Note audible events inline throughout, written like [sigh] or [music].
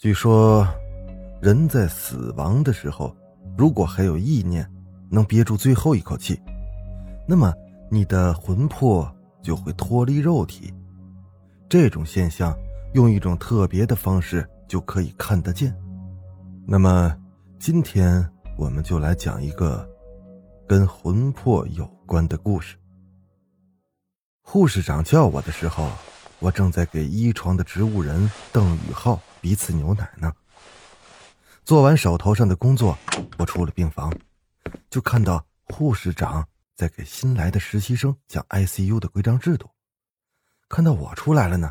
据说，人在死亡的时候，如果还有意念，能憋住最后一口气，那么你的魂魄就会脱离肉体。这种现象用一种特别的方式就可以看得见。那么，今天我们就来讲一个跟魂魄有关的故事。护士长叫我的时候，我正在给一床的植物人邓宇浩。彼此牛奶呢。做完手头上的工作，我出了病房，就看到护士长在给新来的实习生讲 ICU 的规章制度。看到我出来了呢，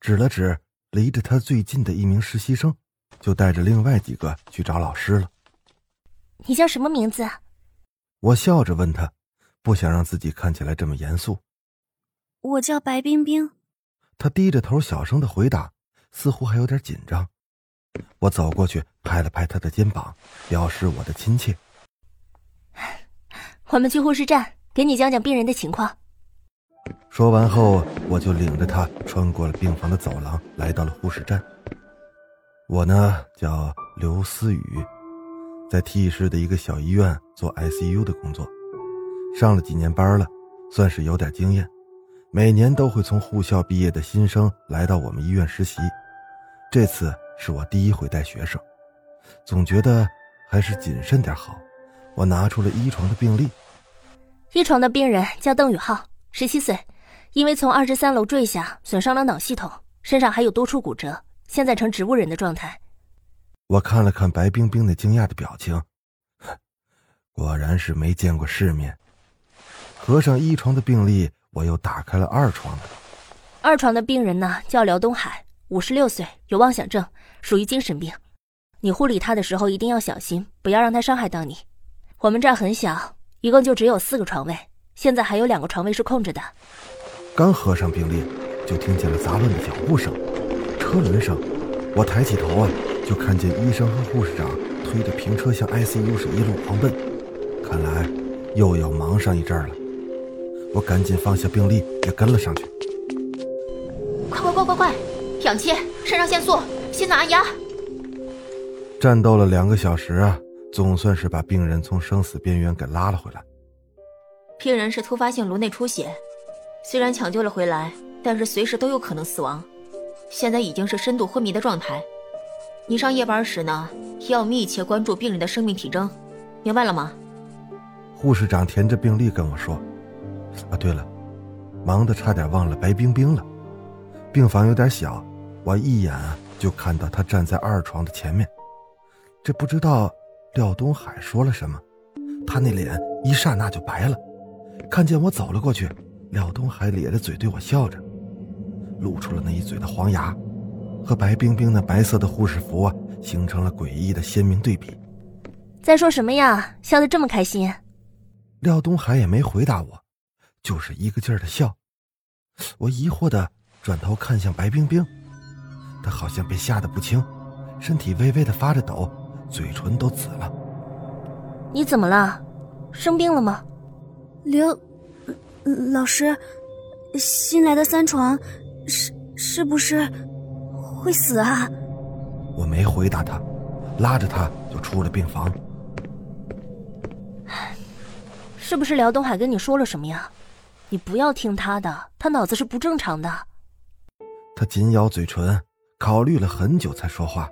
指了指离着他最近的一名实习生，就带着另外几个去找老师了。你叫什么名字？我笑着问他，不想让自己看起来这么严肃。我叫白冰冰。他低着头小声的回答。似乎还有点紧张，我走过去拍了拍他的肩膀，表示我的亲切。我们去护士站，给你讲讲病人的情况。说完后，我就领着他穿过了病房的走廊，来到了护士站。我呢叫刘思雨，在 T 市的一个小医院做 ICU 的工作，上了几年班了，算是有点经验。每年都会从护校毕业的新生来到我们医院实习。这次是我第一回带学生，总觉得还是谨慎点好。我拿出了一床的病历，一床的病人叫邓宇浩，十七岁，因为从二十三楼坠下，损伤了脑系统，身上还有多处骨折，现在呈植物人的状态。我看了看白冰冰那惊讶的表情，[laughs] 果然是没见过世面。合上一床的病历，我又打开了二床的。二床的病人呢，叫辽东海。五十六岁，有妄想症，属于精神病。你护理他的时候一定要小心，不要让他伤害到你。我们这儿很小，一共就只有四个床位，现在还有两个床位是空着的。刚合上病历，就听见了杂乱的脚步声、车轮声。我抬起头啊，就看见医生和护士长推着平车向 ICU 室一路狂奔，看来又要忙上一阵了。我赶紧放下病历，也跟了上去。快快快快快！氧气，肾上腺素，心脏按压。战斗了两个小时啊，总算是把病人从生死边缘给拉了回来。病人是突发性颅内出血，虽然抢救了回来，但是随时都有可能死亡。现在已经是深度昏迷的状态。你上夜班时呢，要密切关注病人的生命体征，明白了吗？护士长填着病历跟我说：“啊，对了，忙得差点忘了白冰冰了。病房有点小。”我一眼就看到她站在二床的前面，这不知道廖东海说了什么，他那脸一刹那就白了。看见我走了过去，廖东海咧着嘴对我笑着，露出了那一嘴的黄牙，和白冰冰那白色的护士服啊，形成了诡异的鲜明对比。在说什么呀？笑得这么开心？廖东海也没回答我，就是一个劲儿的笑。我疑惑的转头看向白冰冰。她好像被吓得不轻，身体微微的发着抖，嘴唇都紫了。你怎么了？生病了吗？刘老师，新来的三床，是是不是会死啊？我没回答他，拉着他就出了病房。是不是辽东海跟你说了什么呀？你不要听他的，他脑子是不正常的。他紧咬嘴唇。考虑了很久才说话。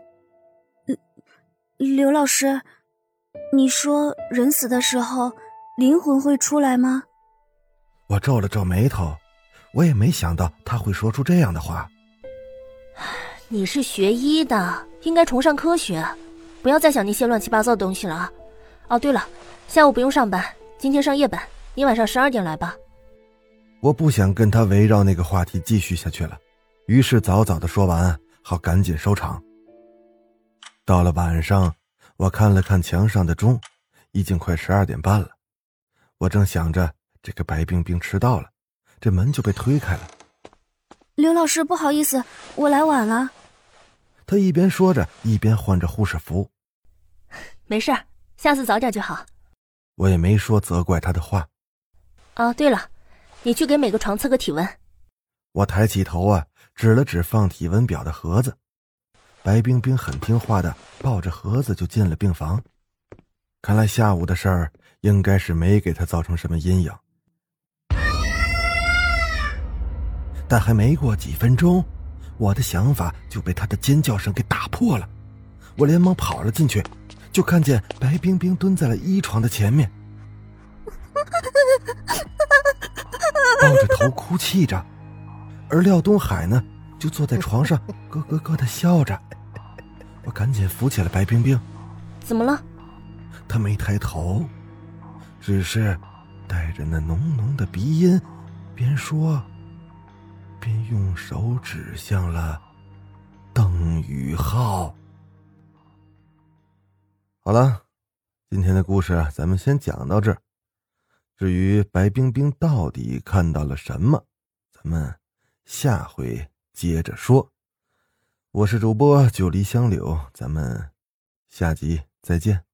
刘老师，你说人死的时候灵魂会出来吗？我皱了皱眉头，我也没想到他会说出这样的话。你是学医的，应该崇尚科学，不要再想那些乱七八糟的东西了。哦，对了，下午不用上班，今天上夜班，你晚上十二点来吧。我不想跟他围绕那个话题继续下去了，于是早早的说完。好，赶紧收场。到了晚上，我看了看墙上的钟，已经快十二点半了。我正想着这个白冰冰迟到了，这门就被推开了。刘老师，不好意思，我来晚了。他一边说着，一边换着护士服。[laughs] 没事儿，下次早点就好。我也没说责怪他的话。哦，对了，你去给每个床测个体温。我抬起头啊，指了指放体温表的盒子。白冰冰很听话的抱着盒子就进了病房。看来下午的事儿应该是没给她造成什么阴影。但还没过几分钟，我的想法就被她的尖叫声给打破了。我连忙跑了进去，就看见白冰冰蹲在了一床的前面，抱着头哭泣着，而廖东海呢，就坐在床上 [laughs] 咯咯咯的笑着。我赶紧扶起了白冰冰。怎么了？他没抬头，只是带着那浓浓的鼻音，边说边用手指向了邓宇浩。好了，今天的故事咱们先讲到这儿。至于白冰冰到底看到了什么，咱们下回接着说。我是主播九黎香柳，咱们下集再见。